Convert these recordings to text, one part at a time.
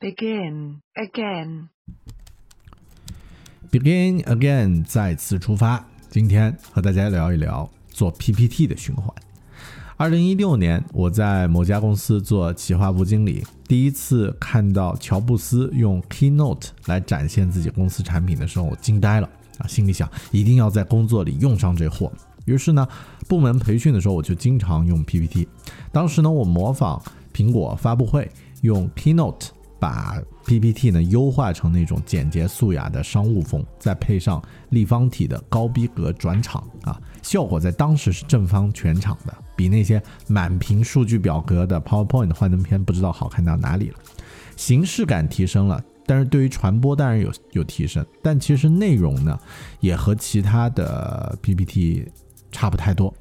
Begin again. Begin again，再次出发。今天和大家聊一聊做 PPT 的循环。二零一六年，我在某家公司做企划部经理，第一次看到乔布斯用 Keynote 来展现自己公司产品的时候，我惊呆了啊！心里想，一定要在工作里用上这货。于是呢，部门培训的时候，我就经常用 PPT。当时呢，我模仿苹果发布会用 Keynote。把 PPT 呢优化成那种简洁素雅的商务风，再配上立方体的高逼格转场啊，效果在当时是正方全场的，比那些满屏数据表格的 PowerPoint 幻灯片不知道好看到哪里了。形式感提升了，但是对于传播当然有有提升，但其实内容呢也和其他的 PPT 差不太多。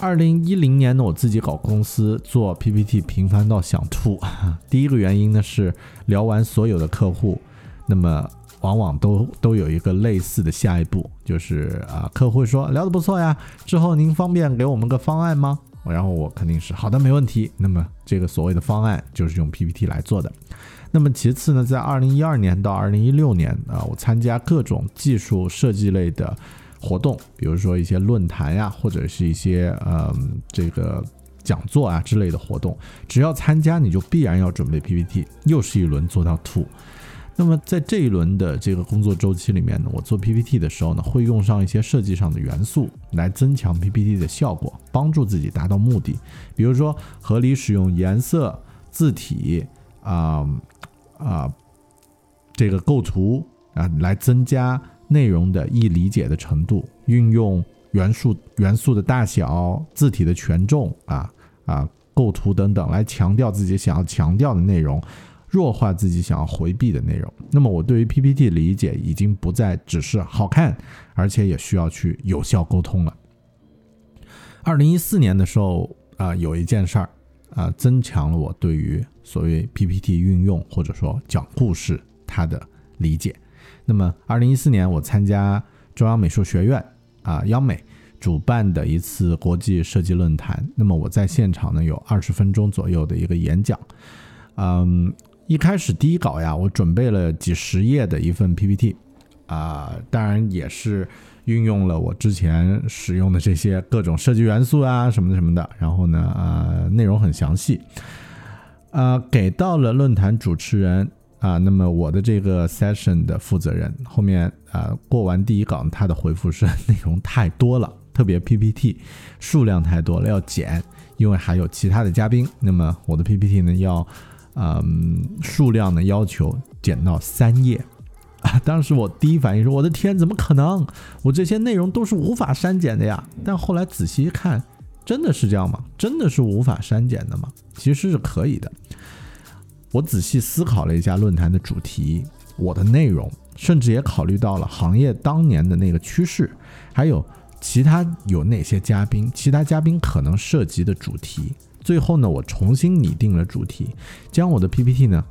二零一零年呢，我自己搞公司做 PPT，频繁到想吐。第一个原因呢是聊完所有的客户，那么往往都都有一个类似的下一步，就是啊，客户说聊得不错呀，之后您方便给我们个方案吗？然后我肯定是好的，没问题。那么这个所谓的方案就是用 PPT 来做的。那么其次呢，在二零一二年到二零一六年啊，我参加各种技术设计类的。活动，比如说一些论坛呀，或者是一些嗯这个讲座啊之类的活动，只要参加，你就必然要准备 PPT，又是一轮做到吐。那么在这一轮的这个工作周期里面呢，我做 PPT 的时候呢，会用上一些设计上的元素来增强 PPT 的效果，帮助自己达到目的。比如说合理使用颜色、字体啊啊这个构图啊，来增加。内容的易理解的程度，运用元素元素的大小、字体的权重啊啊、构图等等，来强调自己想要强调的内容，弱化自己想要回避的内容。那么，我对于 PPT 理解已经不再只是好看，而且也需要去有效沟通了。二零一四年的时候啊，有一件事儿啊，增强了我对于所谓 PPT 运用或者说讲故事它的理解。那么，二零一四年我参加中央美术学院啊央美主办的一次国际设计论坛。那么我在现场呢有二十分钟左右的一个演讲。嗯，一开始第一稿呀，我准备了几十页的一份 PPT 啊，当然也是运用了我之前使用的这些各种设计元素啊什么什么的。然后呢，呃，内容很详细，呃，给到了论坛主持人。啊，那么我的这个 session 的负责人后面啊过完第一稿，他的回复是内容太多了，特别 PPT 数量太多了，要减，因为还有其他的嘉宾。那么我的 PPT 呢要，嗯，数量呢要求减到三页。啊，当时我第一反应是我的天，怎么可能？我这些内容都是无法删减的呀。但后来仔细一看，真的是这样吗？真的是无法删减的吗？其实是可以的。我仔细思考了一下论坛的主题，我的内容，甚至也考虑到了行业当年的那个趋势，还有其他有哪些嘉宾，其他嘉宾可能涉及的主题。最后呢，我重新拟定了主题，将我的 PPT 呢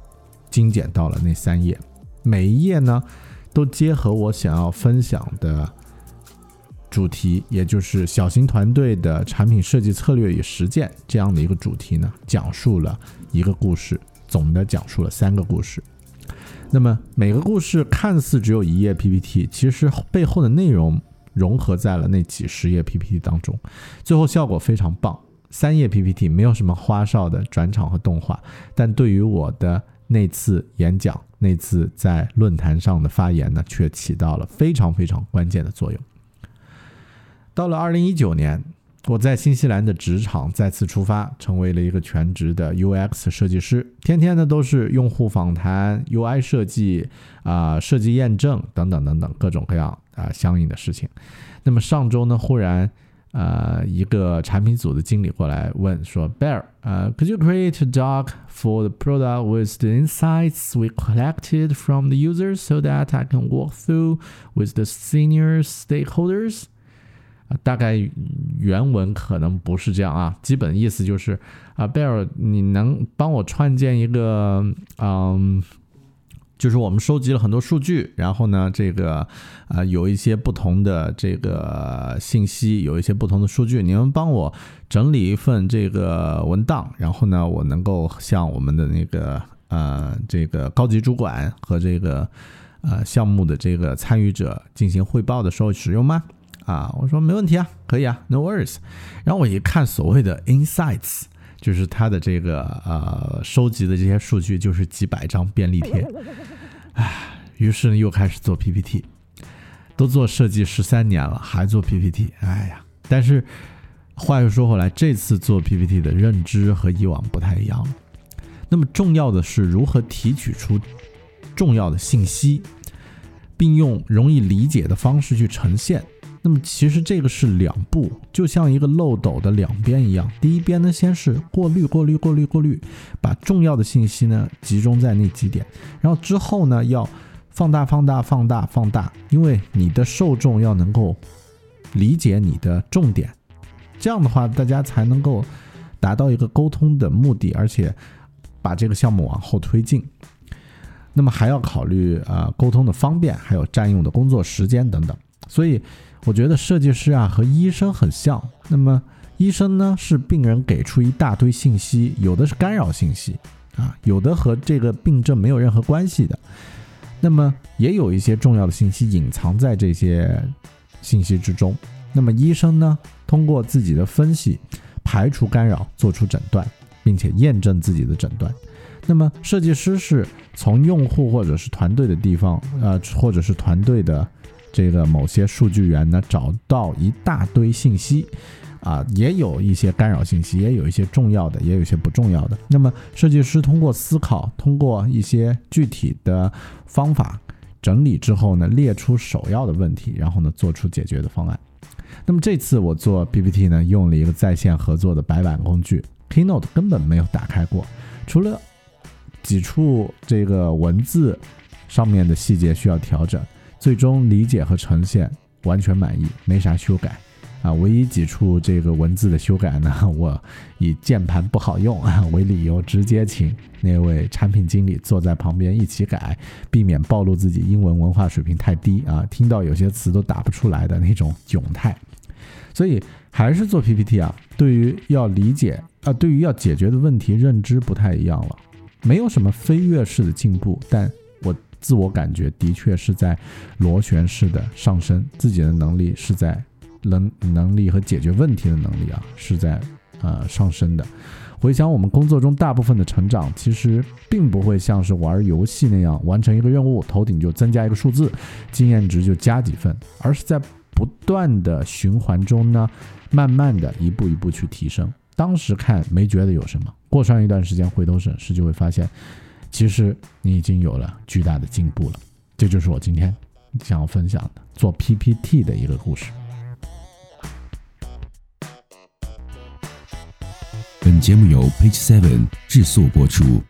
精简到了那三页，每一页呢都结合我想要分享的主题，也就是小型团队的产品设计策略与实践这样的一个主题呢，讲述了一个故事。总的讲述了三个故事，那么每个故事看似只有一页 PPT，其实背后的内容融合在了那几十页 PPT 当中，最后效果非常棒。三页 PPT 没有什么花哨的转场和动画，但对于我的那次演讲、那次在论坛上的发言呢，却起到了非常非常关键的作用。到了二零一九年。我在新西兰的职场再次出发，成为了一个全职的 UX 设计师，天天呢都是用户访谈、UI 设计啊、设计验证等等等等各种各样啊相应的事情。那么上周呢，忽然呃一个产品组的经理过来问说：“Bear，呃，Could you create a doc for the product with the insights we collected from the users so that I can walk through with the senior stakeholders？” 大概原文可能不是这样啊，基本意思就是啊，贝尔，你能帮我创建一个，嗯，就是我们收集了很多数据，然后呢，这个啊有一些不同的这个信息，有一些不同的数据，你们帮我整理一份这个文档，然后呢，我能够向我们的那个呃这个高级主管和这个呃项目的这个参与者进行汇报的时候使用吗？啊，我说没问题啊，可以啊，no worries。然后我一看所谓的 insights，就是它的这个呃收集的这些数据就是几百张便利贴，唉，于是呢又开始做 PPT，都做设计十三年了，还做 PPT，哎呀，但是话又说回来，这次做 PPT 的认知和以往不太一样。那么重要的是如何提取出重要的信息，并用容易理解的方式去呈现。那么其实这个是两步，就像一个漏斗的两边一样。第一边呢，先是过滤、过滤、过滤、过滤，把重要的信息呢集中在那几点，然后之后呢要放大、放大、放大、放大，因为你的受众要能够理解你的重点，这样的话大家才能够达到一个沟通的目的，而且把这个项目往后推进。那么还要考虑啊沟通的方便，还有占用的工作时间等等，所以。我觉得设计师啊和医生很像。那么医生呢是病人给出一大堆信息，有的是干扰信息啊，有的和这个病症没有任何关系的。那么也有一些重要的信息隐藏在这些信息之中。那么医生呢通过自己的分析排除干扰，做出诊断，并且验证自己的诊断。那么设计师是从用户或者是团队的地方，呃，或者是团队的。这个某些数据源呢，找到一大堆信息，啊，也有一些干扰信息，也有一些重要的，也有一些不重要的。那么，设计师通过思考，通过一些具体的方法整理之后呢，列出首要的问题，然后呢，做出解决的方案。那么这次我做 PPT 呢，用了一个在线合作的白板工具，Keynote 根本没有打开过，除了几处这个文字上面的细节需要调整。最终理解和呈现完全满意，没啥修改啊。唯一几处这个文字的修改呢，我以键盘不好用啊 为理由，直接请那位产品经理坐在旁边一起改，避免暴露自己英文文化水平太低啊，听到有些词都打不出来的那种窘态。所以还是做 PPT 啊，对于要理解啊，对于要解决的问题认知不太一样了，没有什么飞跃式的进步，但。自我感觉的确是在螺旋式的上升，自己的能力是在能能力和解决问题的能力啊是在呃上升的。回想我们工作中大部分的成长，其实并不会像是玩游戏那样完成一个任务，头顶就增加一个数字，经验值就加几分，而是在不断的循环中呢，慢慢的一步一步去提升。当时看没觉得有什么，过上一段时间回头审视，就会发现。其实你已经有了巨大的进步了，这就是我今天想要分享的做 PPT 的一个故事。本节目由 Page Seven 制作播出。